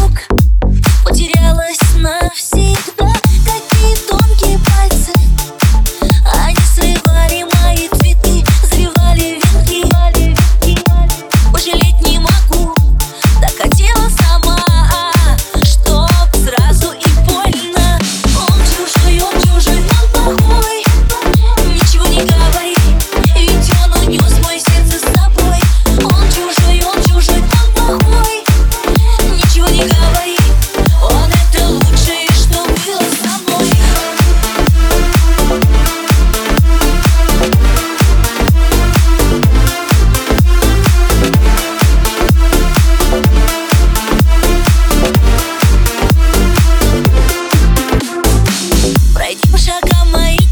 look. Пройди по шагам моим.